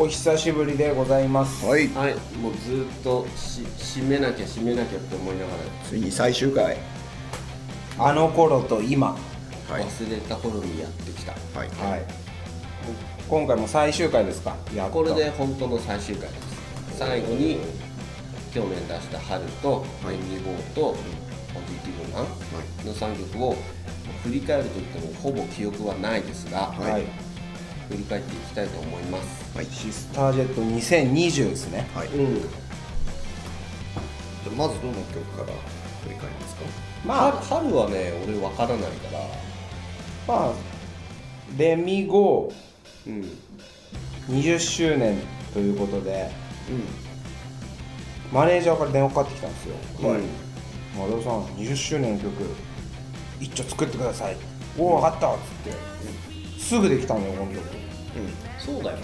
お久しぶりでございます。はい。はい。もうずっとし締めなきゃ締めなきゃって思いながついに最終回。あの頃と今。らはい。忘れた頃にやってきた、はい。はい。今回も最終回ですか？やっとこれで本当の最終回です。最後に去年出した「春」と「はい。エンディゴー」と「ポジティブマン」の3曲を振り返るといってもほぼ記憶はないですが、はい、はい振り返っていきたいと思います。はい。シスタージェット2020ですね。はい、うん。じゃあまずどの曲から振り返りますか？まあ春春はね俺わからないから。まあ。レミゴうん。20周年ということでマネージャーから電話かかってきたんですよ。はい「丸尾さん20周年の曲一丁作ってください」「おお分かった」っつって、すぐできたのよこの曲そうだよね。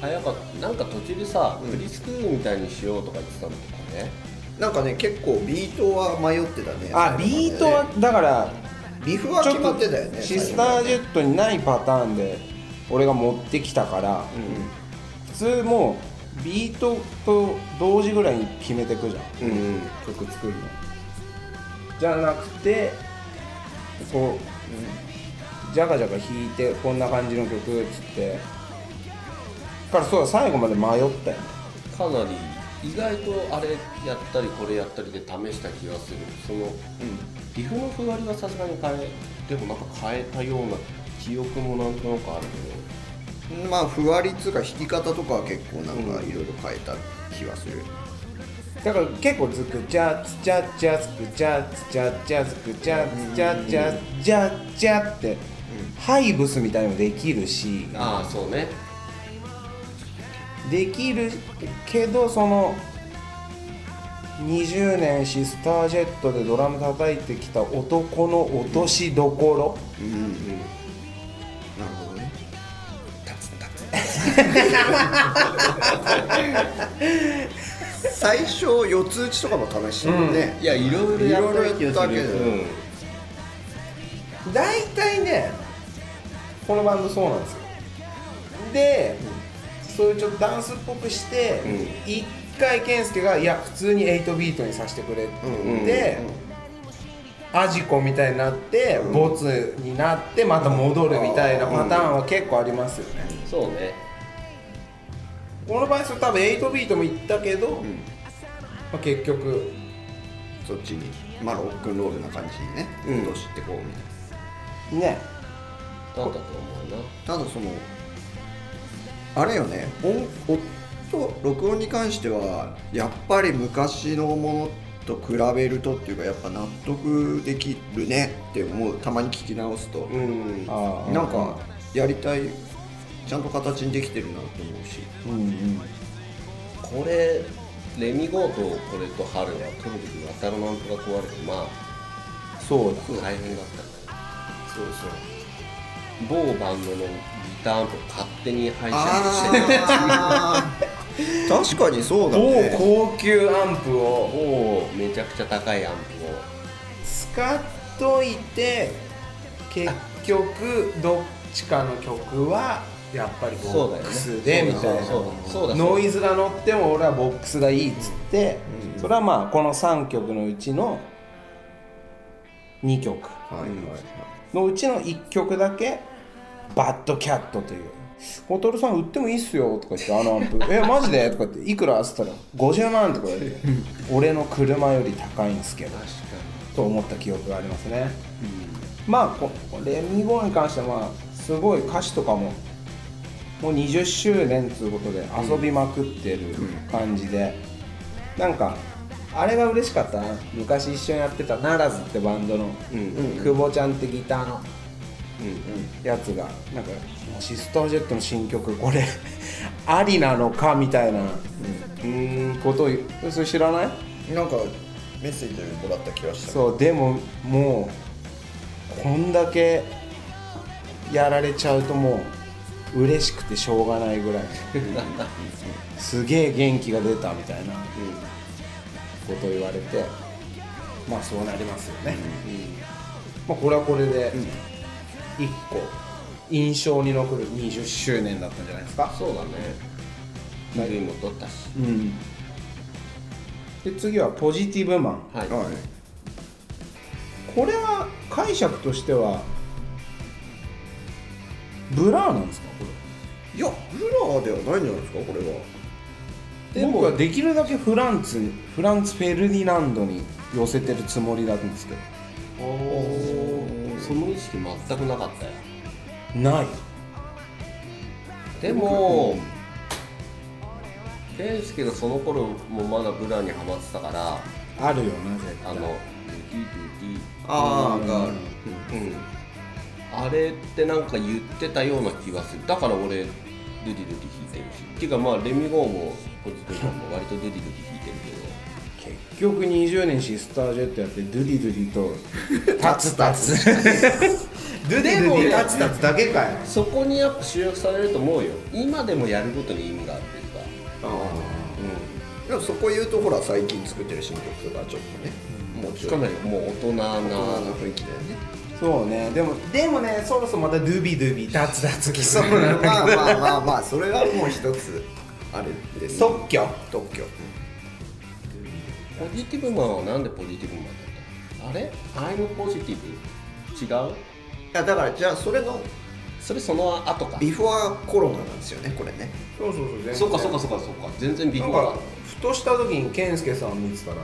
早かったなんか途中でさ、フリスクールみたいにしようとか言ってたのとかね。なんかね結構ビートは迷ってたねあビートはだからリフは決まってたよねシスタージェットにないパターンで俺が持ってきたから、普通もうビートと同時ぐらいに決めてくじゃん、うん。曲作るの。じゃなくてこう、ジャカジャカ弾いてこんな感じの曲っつって。からそうだ最後まで迷ったよね。かなり意外とあれやったりこれやったりで試した気がする。その、リフのふわりはさすがに変えでもなんか変えたような記憶もなんとなくあるけまあふわりっつうか弾き方とかは結構なんかいろいろ変えた気がする、だから結構ずくちゃつちゃちゃつくちゃつちゃちゃつくちゃつちゃちゃじゃじゃって、ハイブスみたいのもできるしああそうねできるけどその20年シスタージェットでドラム叩いてきた男の落としどころ、うんなるほどね立つ立つ最初四つ打ちとかも試してるね、いやいろいろやったけど。うん大体ねこのバンドそうなんですよ。で、そういうちょっとダンスっぽくして、うん。一回健介が「いや普通に8ビートにさせてくれ」って言って、アジコみたいになって、ボツになってまた戻るみたいなパターンは結構ありますよね、そうねこの場合それ多分8ビートもいったけど、まあ、結局そっちに。まあロックンロールな感じにねうん。落としてこうみたいね。だったと思うな。なただそのあれよね音音録音に関してはやっぱり昔のものと比べるとっていうかやっぱ納得できるねって思う。たまに聞き直すと、うん。なんかやりたいちゃんと形にできてるなと思うし。うんうん。これレミゴーとこれと春は撮る時に当たるなんとか壊れてまそうだあ大変だったね。そうそう。某バンドのギターアンプを勝手に配信して あー。確かにそうだ某ね高級アンプを。某めちゃくちゃ高いアンプを。使っといて結局どっちかの曲はやっぱりボックスでみたいな。ノイズが乗っても俺はボックスがいいっつって、それはまあこの3曲のうちの2曲。のうちの1曲だけ「バッドキャット」という「ホトルさん売ってもいいっすよ」とか言ってあのアンプ「えマジで?」とか言って「いくら?」っつったら「50万」とか言われて「俺の車より高いんすけど」と思った記憶がありますね、まあこレミゴーに関してはまあすごい歌詞とかももう20周年ということで遊びまくってる感じで、なんかあれが嬉しかったな。昔一緒にやってたナラズってバンドの、久保ちゃんってギターのやつがなんかシスタージェットの新曲これ ありなのかみたいな、うーんことをそれ知らない？なんかメッセージもらった気がした。そうでももうこんだけやられちゃうともう嬉しくてしょうがないぐらい。すげえ元気が出たみたいなことを言われて。まあそうなりますよね、まあ、これはこれで1個印象に残る20周年だったんじゃないですか。そうだね。PV も撮ったし。うん。で次はポジティブマン。はい、はい。これは解釈としてはブラーなんですかこいやブラーではないんじゃないですかこれは。れ僕はできるだけフランツにフランツ・フェルディナンドに寄せてるつもりなんですけおー。その意識全くなかったよ。どない。でも健介がその頃もまだブラにハマってたからあるよな絶対。あのドゥディああがあうんあれってなんか言ってたような気がする。だから俺ドゥディドゥディ弾いてるし。っていうかまあ Let Me Go もポジティブも割とドゥディドゥディ弾いてるけど。結局20年シスタージェットやってドゥディドゥディとタツタツドゥディドゥディタツタツだけかよ。そこにやっぱ集約されると思うよ。今でもやることに意味があるっていうか。あでもそこ言うとほら最近作ってる新曲とかちょっとね。もううん。ちょっとしかももう大人な雰囲気だよねそうね。でもでもねそろそろまたドゥビドゥビタツタツきそうなまあまあまあまあそれはもう一つ。あれです特許。特許。ポジティブマンはなんでポジティブマンだったの？あれ？アイムポジティブ違う？いやだからじゃあそれのそれその後か。ビフォアコロナなんですよねこれね。そうそうそうそうかそうかそうかそうか。全然 before なんかふとした時に健介さん見てたら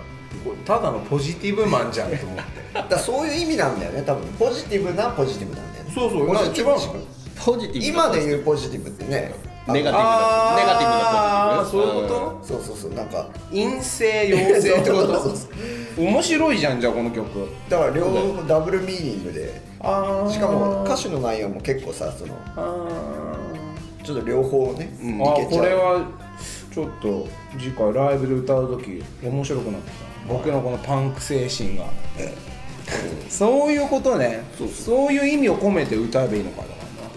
ただのポジティブマンじゃんと思って。だからそういう意味なんだよね多分。ポジティブなポジティブなんだよね。そうそうポジティブ。一番ポジティブ今でう言うポジティブってねネガティブなネガティブなポジティブ。そういうこそうそうそうなんか陰性陽性ってこ そうそうとそう面白いじゃんじゃあこの曲。だから両方ダブルミーニングで。あしかも歌詞の内容も結構さそのあちょっと両方ね、うんいあけちゃう。これはちょっと次回ライブで歌う時面白くなってきた。僕のこのパンク精神が。そういうことね。そういう意味を込めて歌えばいいのかだから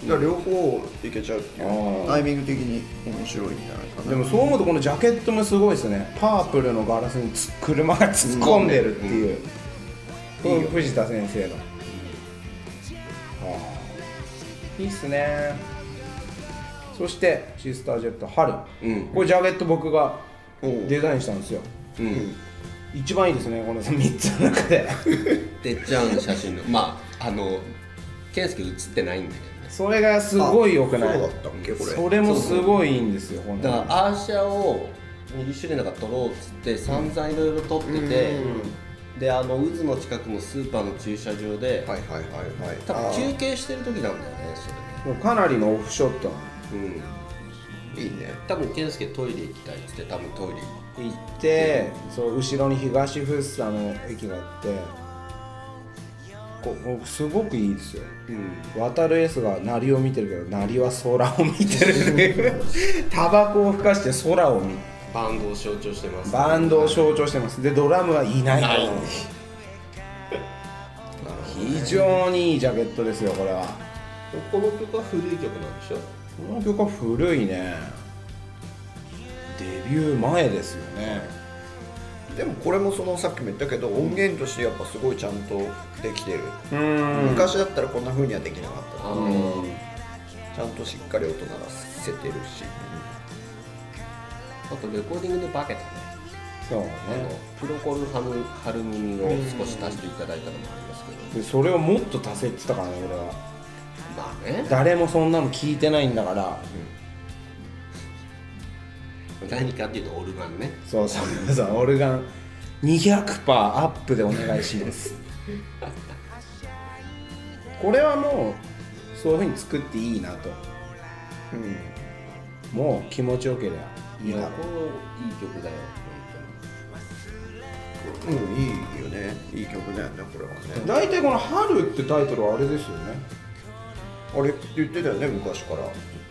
だから両方いけちゃうっていう。タイミング的に面白いんじゃないかな。でもそう思うとこのジャケットもすごいですね。パープルのガラスにつ車が突っ込んでるっていう、うん。いいよ藤田先生の、はあいいっすね。そしてシスタージェット春。うん。これジャケット僕がデザインしたんですよ。うん。一番いいですねこの3つの中で。てっちゃんの写真の。まああの健介写ってないんだけどねそれがすごい良くない？そうだったっけこれ。それもすごいいいんですよ本当に。だからアーシャを20周年だから撮ろうっつって散々いろいろ撮ってて、であの渦の近くのスーパーの駐車場で、はいはいはいはい。多分休憩してる時なんだよねそかなりのオフショット。れうん。いいね。多分健介トイレ行きたいっつって多分トイレ行っ行ってそう後ろに東福生の駅があってここすごくいいですよ。うん。渡る S が鳴りを見てるけど鳴りは空を見てる。タバコをふかして空を見バンドを象徴してます。バンドを象徴してます。でドラムはいない。ない。非常にいいジャケットですよこれは。この曲は古い曲なんでしょ？この曲は古いね。デビュー前ですよねでもこれもそのさっきも言ったけど音源としてやっぱすごいちゃんとできてる、うん。昔だったらこんな風にはできなかったあう。ん。ちゃんとしっかり音鳴らせてるし。あとレコーディングで化けたね。そうね。あのプロコルハムハル耳を少し足していただいたのもありますけど。でそれをもっと足せって言ったからね俺は。まあね。誰もそんなの聞いてないんだから何かっていうとオルガンね。そうそうそうオルガン。200%アップでお願いします。これはもうそういうふうに作っていいなと。うん。もう気持ちよければいいなこれいい曲だよ。うん、いいよね。いい曲だよねこれはね。大体この「春」ってタイトルはあれですよね。あれって言ってたよね昔から。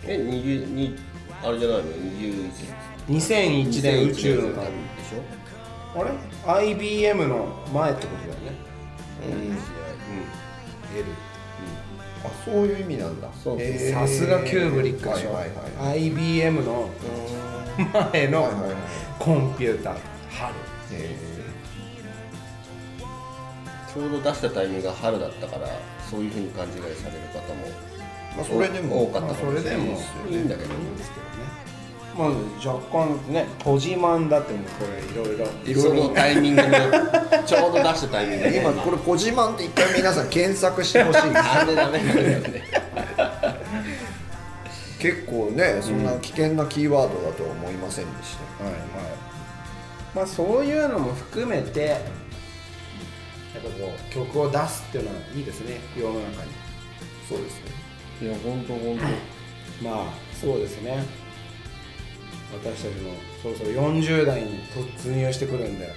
え20にあれじゃないの？20 2001年宇宙の旅でしょ？あれ？IBM の前ってことだよね。うん。う L あそういう意味なんだ。さすがキューブリックでしょ、はいはいはい。IBM の前のコンピューター。春。へちょうど出したタイミングが春だったからそういうふうに勘違いされる方もまあそれでも多かったかもしれないまあそれでもいいんだけどいいん。ですけどねまあ若干ねポジマンだってもこれいろいろ。いろいろそのタイミングの ちょうど出したタイミングで。今これポジマンって一回皆さん検索してほしい。ですあれダメなんだよね結構ねそんな危険なキーワードだとは思いませんでした、はいはい。まあそういうのも含めてやっぱこう曲を出すっていうのはいいですね。世の中に。そうですね。いや本当本まあそうですね私たちもそろそろ40代に突入してくるんで。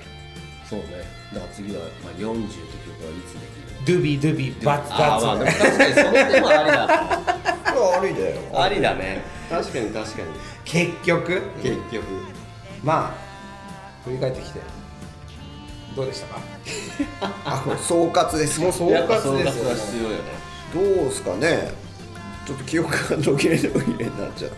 当そうね。だから次は、まあ、40って曲はいつでドゥビドゥビバツきるあーまあ確かにその手もありだこれはありだよ。ありだね。確かに確かに。結局？結局。まあ振り返ってきて。どうでしたか？あこれ総括です。かもう総括ですよ。総括は必要よね。どうですかね。ちょっと記憶が途切れ途切れになっちゃう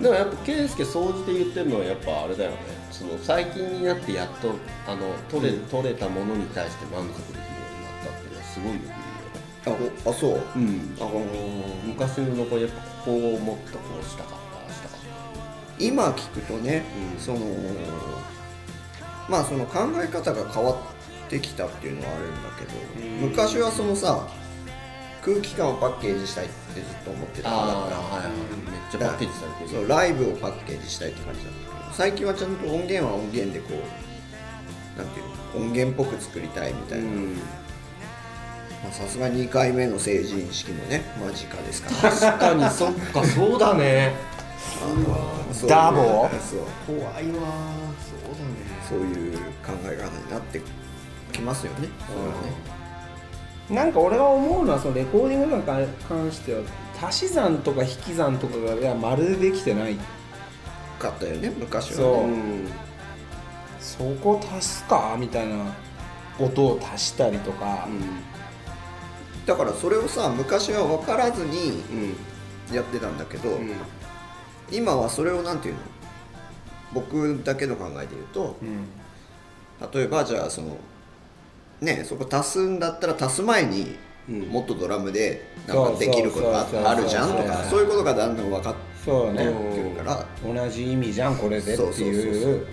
でもやっぱ圭介総じて言ってるのはやっぱあれだよね。その最近になってやっとあの取れ,、取れたものに対して満足できるようになったっていうのはすごいよく言うよねあおあそう？うん。あの昔の子やっぱここをもっとこうしたかったしたかっ今聞くとね、うんそのまあその考え方が変わってきたっていうのはあるんだけど、うん。昔はそのさ空気感をパッケージしたいってずっと思ってた。たからはいはい。めっちゃパッケージされてるそうライブをパッケージしたいって感じだったけど最近はちゃんと音源は音源でこうなんていうの音源っぽく作りたいみたいな。うん。まあさすが2回目の成人式もね間近ですから。確かにそっかそうだね。ダボそう。怖いわそうだね。そういう考え方になってきますよね。それはねなんか俺が思うのはそのレコーディングとかに関しては足し算とか引き算とかがいやまるでできてないかったよね昔はね。そう。うん。そこ足すかみたいな音を足したりとか、だからそれをさ昔は分からずにうん。やってたんだけど、うん。今はそれをなんていうの？僕だけの考えで言うとうん。例えばじゃあそのねそこ足すんだったら足す前にうん。もっとドラムでなんかできることがあるじゃんとかそういうことがだんだん分かってくるから。同じ意味じゃんこれでってそう。そうそういそうう。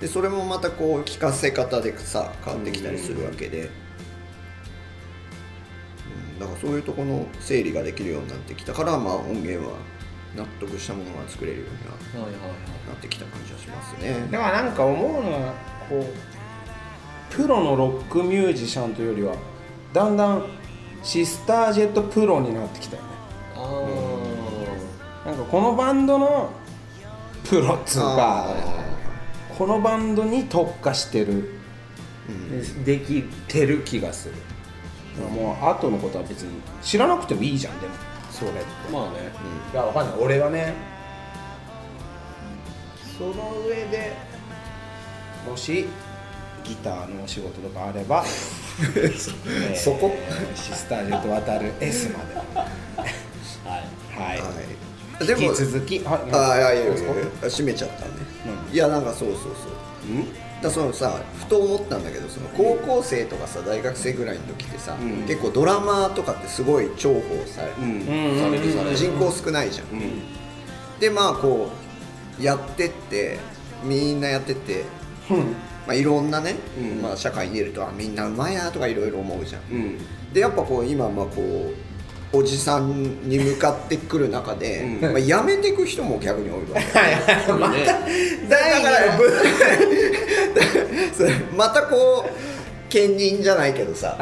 でそれもまたこう聞かせ方でさ変わってきたりするわけで、うんだからそういうところの整理ができるようになってきたから、まあ、音源は納得したものが作れるようになってきた感じはしますね。だからなんか思うのはこうプロのロックミュージシャンというよりはだんだんシスタージェットプロになってきたよね。あなんかこのバンドのプロっつうかあこのバンドに特化してるうん。できてる気がする。もう後のことは別に知らなくてもいいじゃんでも。それって。あまあね。いやわかんない。俺はねその上でもしギターのお仕事とかあれば えー。そこシスタージェット渡る S まで。はい。はい、はい、でも引き続きはい。あいやいやいや閉めちゃったね、うんいやなんかそうそうそう。うん？だそのさふと思ったんだけどその高校生とかさ大学生ぐらいの時ってさ、うん。結構ドラマーとかってすごい重宝される、うん。うんされるされる人口少ないじゃん、うん。でまあこうやってってみんなやってって、まあ、いろんなね、うん。まあ、社会に出るとあみんなうまいなとかいろいろ思うじゃん。うん。でやっぱこう今まあこうおじさんに向かってくる中で、うん。まあ、辞めていく人も逆に多いわけ。まただから またこう兼任じゃないけどさ、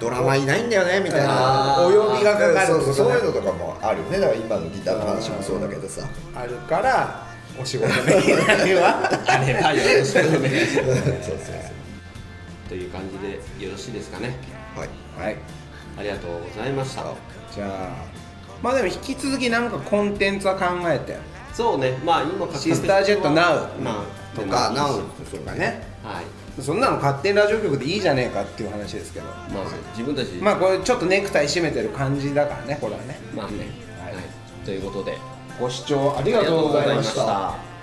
ドラマいないんだよねみたいなお呼びがかかるそういうのとかもあるよね。だから今のギターの話もそうだけどさ。あるからお仕事の依頼は？あればよろしくお願いします。そうそうそうという感じでよろしいですかね。はい。はい。ありがとうございました。じゃあまあでも引き続きなんかコンテンツは考えて。そうね。まあ今シスタージェット NOW まあとかなはおそうかね。い。そんなの勝手にラジオ局でいいじゃねえかっていう話ですけど。まあ自分たちまあこれちょっとネクタイ締めてる感じだからねこれはね。まあね。はい。はい。ということでご視聴ありがとうございました。